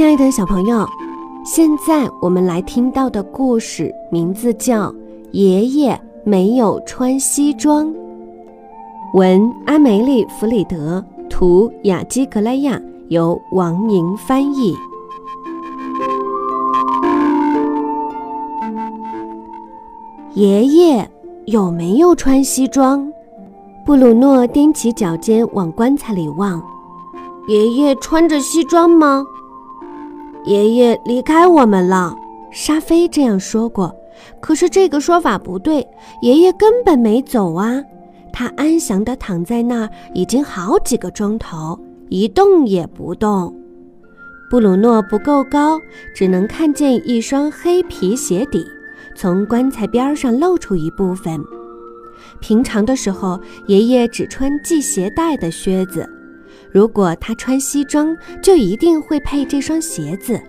亲爱的小朋友，现在我们来听到的故事名字叫《爷爷没有穿西装》。文：阿梅丽·弗里德，图：雅基格莱亚，由王宁翻译。爷爷有没有穿西装？布鲁诺踮起脚尖往棺材里望。爷爷穿着西装吗？爷爷离开我们了，沙菲这样说过。可是这个说法不对，爷爷根本没走啊！他安详地躺在那儿，已经好几个钟头，一动也不动。布鲁诺不够高，只能看见一双黑皮鞋底从棺材边上露出一部分。平常的时候，爷爷只穿系鞋带的靴子。如果他穿西装，就一定会配这双鞋子。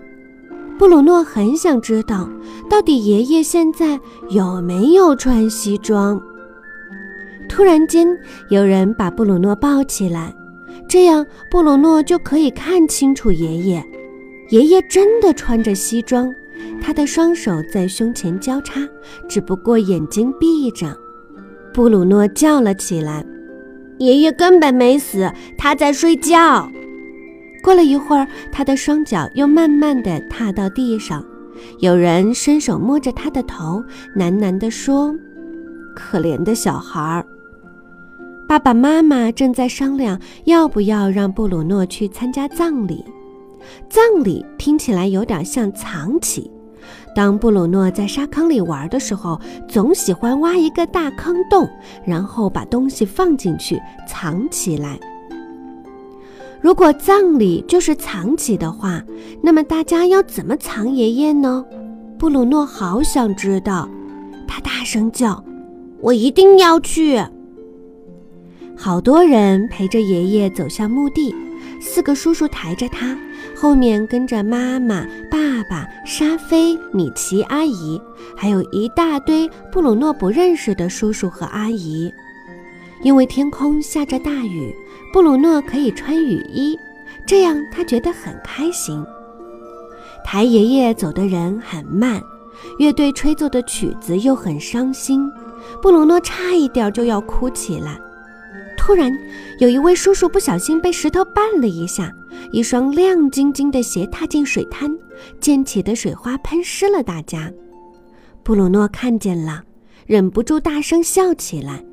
布鲁诺很想知道，到底爷爷现在有没有穿西装。突然间，有人把布鲁诺抱起来，这样布鲁诺就可以看清楚爷爷。爷爷真的穿着西装，他的双手在胸前交叉，只不过眼睛闭着。布鲁诺叫了起来。爷爷根本没死，他在睡觉。过了一会儿，他的双脚又慢慢地踏到地上。有人伸手摸着他的头，喃喃地说：“可怜的小孩儿。”爸爸妈妈正在商量要不要让布鲁诺去参加葬礼。葬礼听起来有点像藏起。当布鲁诺在沙坑里玩的时候，总喜欢挖一个大坑洞，然后把东西放进去藏起来。如果葬礼就是藏起的话，那么大家要怎么藏爷爷呢？布鲁诺好想知道，他大声叫：“我一定要去！”好多人陪着爷爷走向墓地，四个叔叔抬着他。后面跟着妈妈、爸爸、沙菲、米奇阿姨，还有一大堆布鲁诺不认识的叔叔和阿姨。因为天空下着大雨，布鲁诺可以穿雨衣，这样他觉得很开心。抬爷爷走的人很慢，乐队吹奏的曲子又很伤心，布鲁诺差一点就要哭起来。突然，有一位叔叔不小心被石头绊了一下，一双亮晶晶的鞋踏进水滩，溅起的水花喷湿了大家。布鲁诺看见了，忍不住大声笑起来。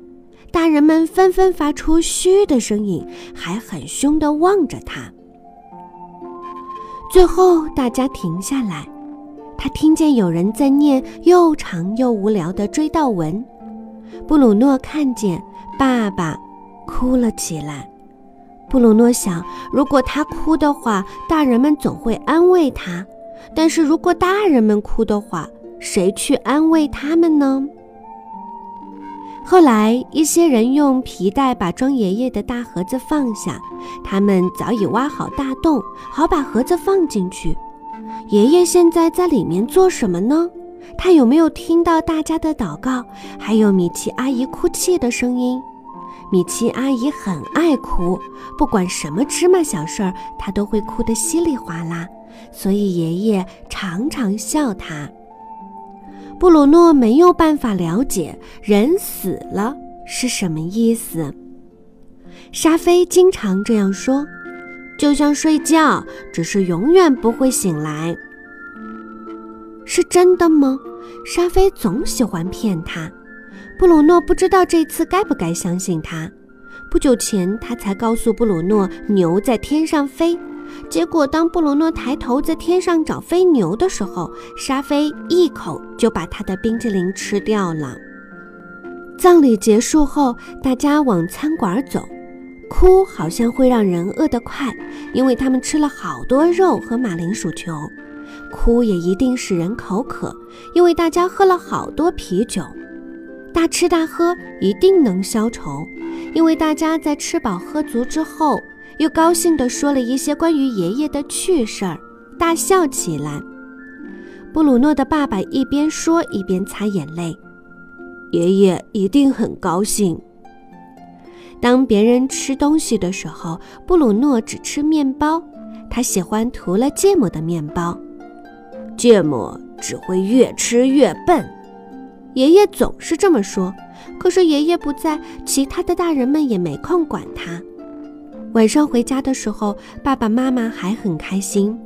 大人们纷纷发出嘘的声音，还很凶地望着他。最后，大家停下来，他听见有人在念又长又无聊的追悼文。布鲁诺看见爸爸。哭了起来。布鲁诺想，如果他哭的话，大人们总会安慰他；但是如果大人们哭的话，谁去安慰他们呢？后来，一些人用皮带把装爷爷的大盒子放下，他们早已挖好大洞，好把盒子放进去。爷爷现在在里面做什么呢？他有没有听到大家的祷告，还有米奇阿姨哭泣的声音？米奇阿姨很爱哭，不管什么芝麻小事儿，她都会哭得稀里哗啦，所以爷爷常常笑她。布鲁诺没有办法了解人死了是什么意思。沙菲经常这样说，就像睡觉，只是永远不会醒来。是真的吗？沙菲总喜欢骗他。布鲁诺不知道这次该不该相信他。不久前，他才告诉布鲁诺牛在天上飞，结果当布鲁诺抬头在天上找飞牛的时候，沙菲一口就把他的冰淇淋吃掉了。葬礼结束后，大家往餐馆走，哭好像会让人饿得快，因为他们吃了好多肉和马铃薯球；哭也一定使人口渴，因为大家喝了好多啤酒。大吃大喝一定能消愁，因为大家在吃饱喝足之后，又高兴地说了一些关于爷爷的趣事儿，大笑起来。布鲁诺的爸爸一边说一边擦眼泪，爷爷一定很高兴。当别人吃东西的时候，布鲁诺只吃面包，他喜欢涂了芥末的面包。芥末只会越吃越笨，爷爷总是这么说。可是爷爷不在，其他的大人们也没空管他。晚上回家的时候，爸爸妈妈还很开心。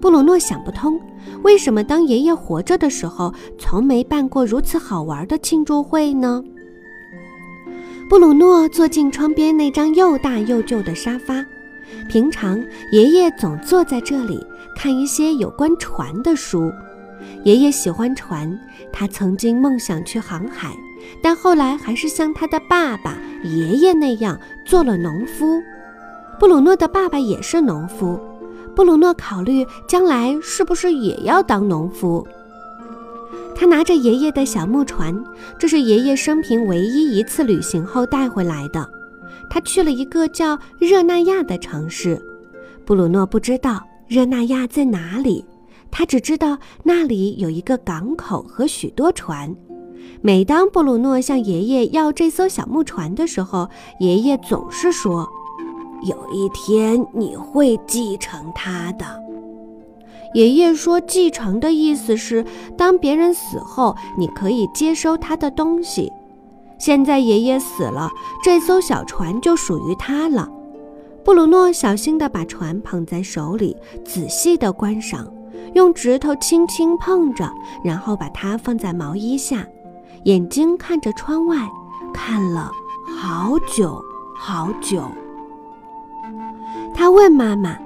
布鲁诺想不通，为什么当爷爷活着的时候，从没办过如此好玩的庆祝会呢？布鲁诺坐进窗边那张又大又旧的沙发。平常爷爷总坐在这里看一些有关船的书。爷爷喜欢船，他曾经梦想去航海，但后来还是像他的爸爸爷爷那样做了农夫。布鲁诺的爸爸也是农夫。布鲁诺考虑将来是不是也要当农夫。他拿着爷爷的小木船，这是爷爷生平唯一一次旅行后带回来的。他去了一个叫热那亚的城市。布鲁诺不知道热那亚在哪里，他只知道那里有一个港口和许多船。每当布鲁诺向爷爷要这艘小木船的时候，爷爷总是说。有一天你会继承他的。爷爷说：“继承的意思是，当别人死后，你可以接收他的东西。现在爷爷死了，这艘小船就属于他了。”布鲁诺小心地把船捧在手里，仔细地观赏，用指头轻轻碰着，然后把它放在毛衣下，眼睛看着窗外，看了好久好久。他问妈妈：“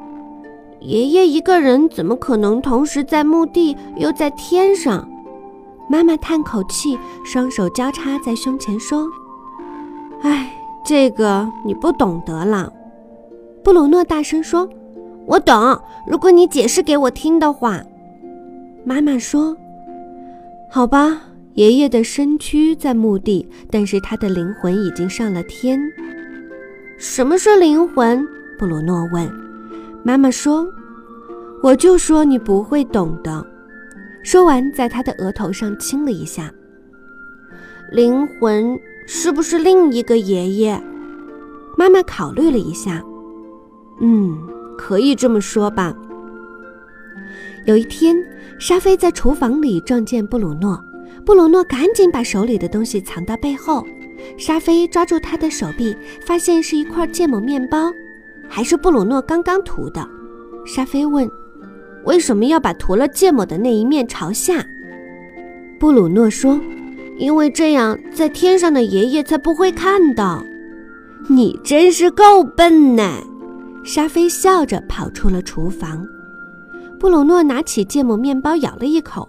爷爷一个人怎么可能同时在墓地又在天上？”妈妈叹口气，双手交叉在胸前说：“哎，这个你不懂得了。”布鲁诺大声说：“我懂，如果你解释给我听的话。”妈妈说：“好吧，爷爷的身躯在墓地，但是他的灵魂已经上了天。什么是灵魂？”布鲁诺问：“妈妈说，我就说你不会懂的。”说完，在他的额头上亲了一下。灵魂是不是另一个爷爷？妈妈考虑了一下，嗯，可以这么说吧。有一天，沙菲在厨房里撞见布鲁诺，布鲁诺赶紧把手里的东西藏到背后。沙菲抓住他的手臂，发现是一块芥末面包。还是布鲁诺刚刚涂的，沙菲问：“为什么要把涂了芥末的那一面朝下？”布鲁诺说：“因为这样，在天上的爷爷才不会看到。”你真是够笨呢！沙菲笑着跑出了厨房。布鲁诺拿起芥末面包咬了一口，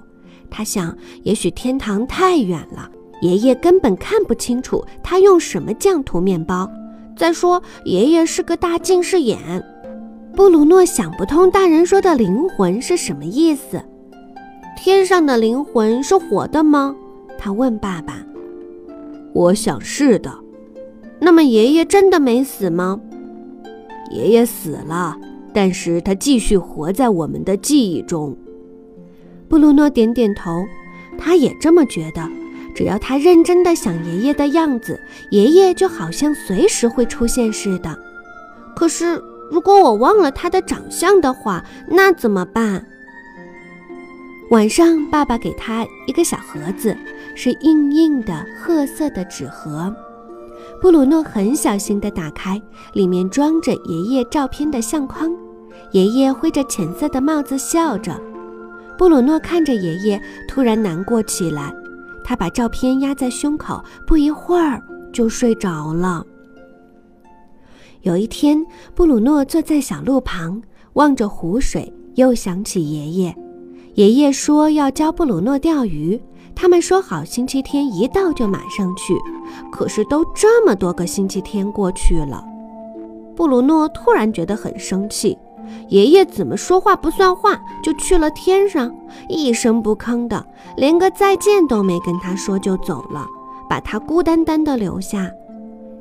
他想：也许天堂太远了，爷爷根本看不清楚他用什么酱涂面包。再说，爷爷是个大近视眼。布鲁诺想不通大人说的灵魂是什么意思。天上的灵魂是活的吗？他问爸爸。我想是的。那么爷爷真的没死吗？爷爷死了，但是他继续活在我们的记忆中。布鲁诺点点头，他也这么觉得。只要他认真的想爷爷的样子，爷爷就好像随时会出现似的。可是，如果我忘了他的长相的话，那怎么办？晚上，爸爸给他一个小盒子，是硬硬的褐色的纸盒。布鲁诺很小心地打开，里面装着爷爷照片的相框。爷爷挥着浅色的帽子笑着。布鲁诺看着爷爷，突然难过起来。他把照片压在胸口，不一会儿就睡着了。有一天，布鲁诺坐在小路旁，望着湖水，又想起爷爷。爷爷说要教布鲁诺钓鱼，他们说好星期天一到就马上去。可是都这么多个星期天过去了，布鲁诺突然觉得很生气。爷爷怎么说话不算话，就去了天上，一声不吭的，连个再见都没跟他说就走了，把他孤单单的留下。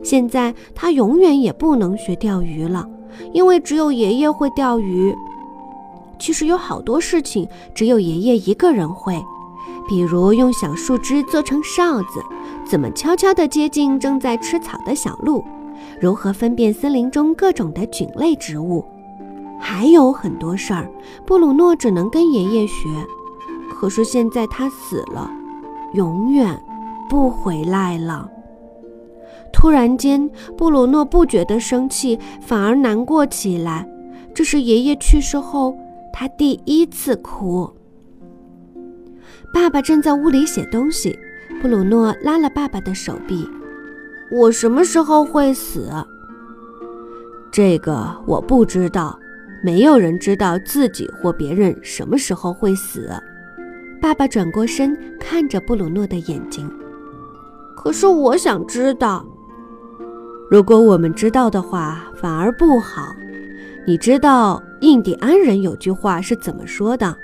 现在他永远也不能学钓鱼了，因为只有爷爷会钓鱼。其实有好多事情只有爷爷一个人会，比如用小树枝做成哨子，怎么悄悄地接近正在吃草的小鹿，如何分辨森林中各种的菌类植物。还有很多事儿，布鲁诺只能跟爷爷学。可是现在他死了，永远不回来了。突然间，布鲁诺不觉得生气，反而难过起来。这是爷爷去世后他第一次哭。爸爸正在屋里写东西，布鲁诺拉了爸爸的手臂：“我什么时候会死？”这个我不知道，没有人知道自己或别人什么时候会死。爸爸转过身看着布鲁诺的眼睛。可是我想知道。如果我们知道的话，反而不好。你知道印第安人有句话是怎么说的？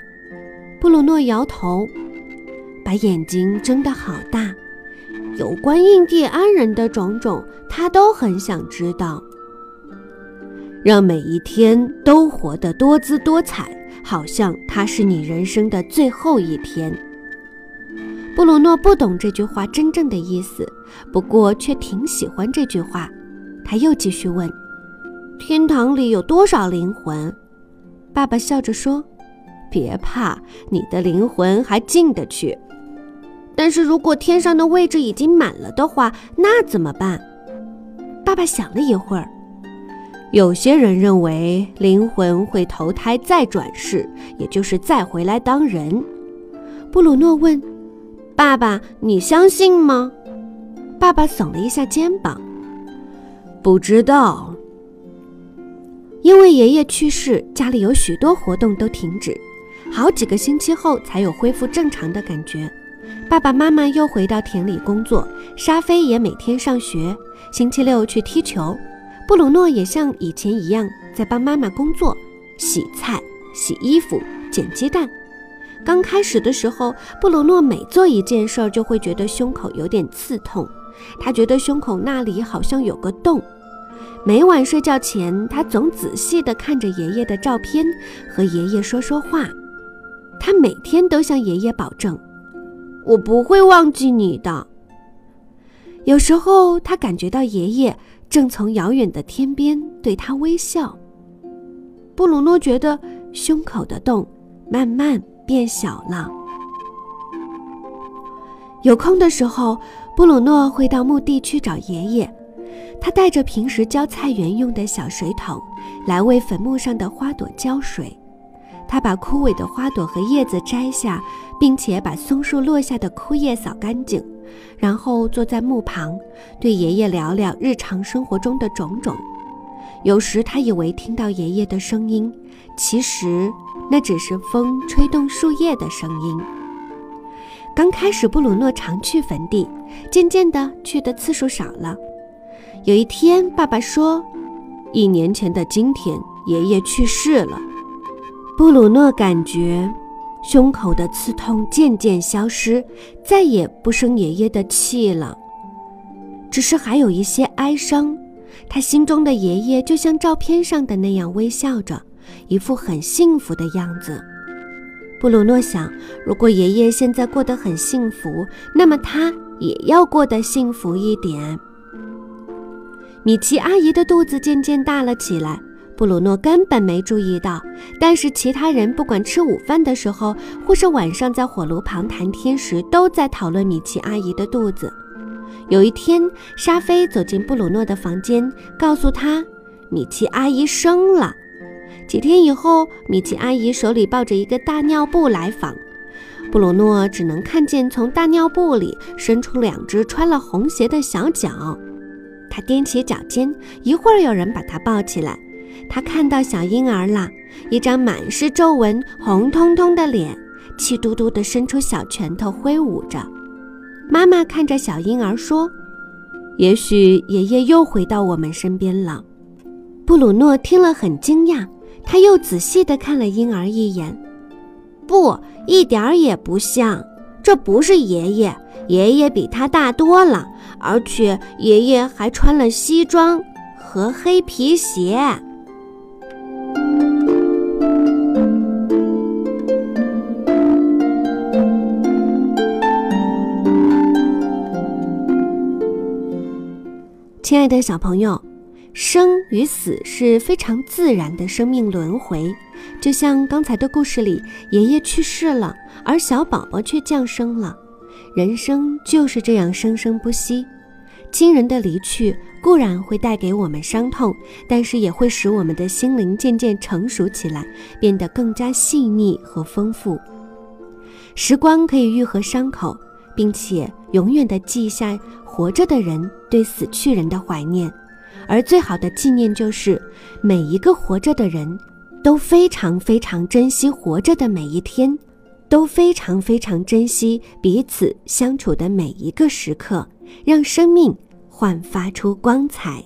布鲁诺摇头，把眼睛睁得好大。有关印第安人的种种，他都很想知道。让每一天都活得多姿多彩，好像它是你人生的最后一天。布鲁诺不懂这句话真正的意思，不过却挺喜欢这句话。他又继续问：“天堂里有多少灵魂？”爸爸笑着说：“别怕，你的灵魂还进得去。但是如果天上的位置已经满了的话，那怎么办？”爸爸想了一会儿。有些人认为灵魂会投胎再转世，也就是再回来当人。布鲁诺问：“爸爸，你相信吗？”爸爸耸了一下肩膀：“不知道。”因为爷爷去世，家里有许多活动都停止，好几个星期后才有恢复正常的感觉。爸爸妈妈又回到田里工作，沙菲也每天上学，星期六去踢球。布鲁诺也像以前一样在帮妈妈工作，洗菜、洗衣服、捡鸡蛋。刚开始的时候，布鲁诺每做一件事儿就会觉得胸口有点刺痛，他觉得胸口那里好像有个洞。每晚睡觉前，他总仔细地看着爷爷的照片，和爷爷说说话。他每天都向爷爷保证：“我不会忘记你的。”有时候，他感觉到爷爷。正从遥远的天边对他微笑。布鲁诺觉得胸口的洞慢慢变小了。有空的时候，布鲁诺会到墓地去找爷爷。他带着平时浇菜园用的小水桶，来为坟墓上的花朵浇水。他把枯萎的花朵和叶子摘下，并且把松树落下的枯叶扫干净。然后坐在墓旁，对爷爷聊聊日常生活中的种种。有时他以为听到爷爷的声音，其实那只是风吹动树叶的声音。刚开始，布鲁诺常去坟地，渐渐的去的次数少了。有一天，爸爸说：“一年前的今天，爷爷去世了。”布鲁诺感觉。胸口的刺痛渐渐消失，再也不生爷爷的气了，只是还有一些哀伤。他心中的爷爷就像照片上的那样微笑着，一副很幸福的样子。布鲁诺想，如果爷爷现在过得很幸福，那么他也要过得幸福一点。米奇阿姨的肚子渐渐大了起来。布鲁诺根本没注意到，但是其他人不管吃午饭的时候，或是晚上在火炉旁谈天时，都在讨论米奇阿姨的肚子。有一天，沙菲走进布鲁诺的房间，告诉他米奇阿姨生了。几天以后，米奇阿姨手里抱着一个大尿布来访，布鲁诺只能看见从大尿布里伸出两只穿了红鞋的小脚。他踮起脚尖，一会儿有人把他抱起来。他看到小婴儿了，一张满是皱纹、红彤彤的脸，气嘟嘟地伸出小拳头挥舞着。妈妈看着小婴儿说：“也许爷爷又回到我们身边了。”布鲁诺听了很惊讶，他又仔细地看了婴儿一眼，不，一点儿也不像，这不是爷爷，爷爷比他大多了，而且爷爷还穿了西装和黑皮鞋。亲爱的小朋友，生与死是非常自然的生命轮回，就像刚才的故事里，爷爷去世了，而小宝宝却降生了。人生就是这样生生不息。亲人的离去固然会带给我们伤痛，但是也会使我们的心灵渐渐成熟起来，变得更加细腻和丰富。时光可以愈合伤口，并且永远地记下活着的人对死去人的怀念。而最好的纪念就是，每一个活着的人，都非常非常珍惜活着的每一天，都非常非常珍惜彼此相处的每一个时刻，让生命焕发出光彩。